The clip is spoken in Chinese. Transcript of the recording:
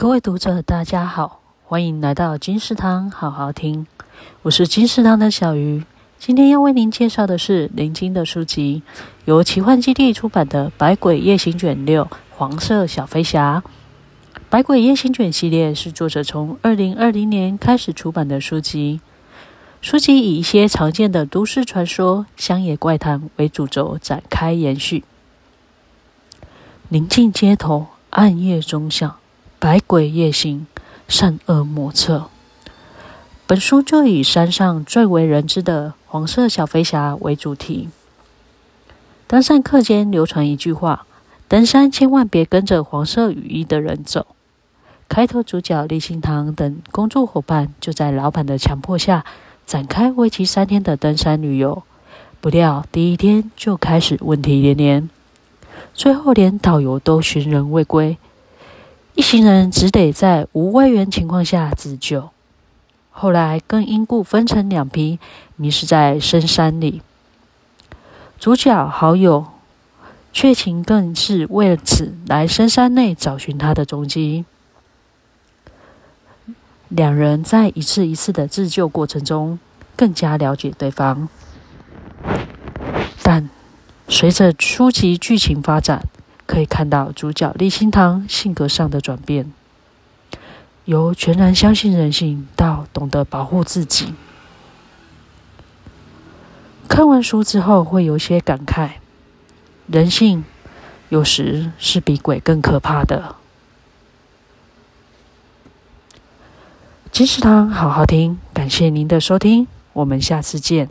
各位读者，大家好，欢迎来到金石堂好好听。我是金石堂的小鱼，今天要为您介绍的是林菁的书籍，由奇幻基地出版的《百鬼夜行卷六：黄色小飞侠》。《百鬼夜行卷》系列是作者从二零二零年开始出版的书籍，书籍以一些常见的都市传说、乡野怪谈为主轴展开延续。宁静街头，暗夜中响。百鬼夜行，善恶莫测。本书就以山上最为人知的黄色小飞侠为主题。登山客间流传一句话：登山千万别跟着黄色雨衣的人走。开头主角立新堂等工作伙伴就在老板的强迫下，展开为期三天的登山旅游。不料第一天就开始问题连连，最后连导游都寻人未归。一行人只得在无外援情况下自救，后来更因故分成两批，迷失在深山里。主角好友阙晴更是为此来深山内找寻他的踪迹。两人在一次一次的自救过程中，更加了解对方。但随着书籍剧情发展，可以看到主角立心堂性格上的转变，由全然相信人性到懂得保护自己。看完书之后会有些感慨，人性有时是比鬼更可怕的。金石堂好好听，感谢您的收听，我们下次见。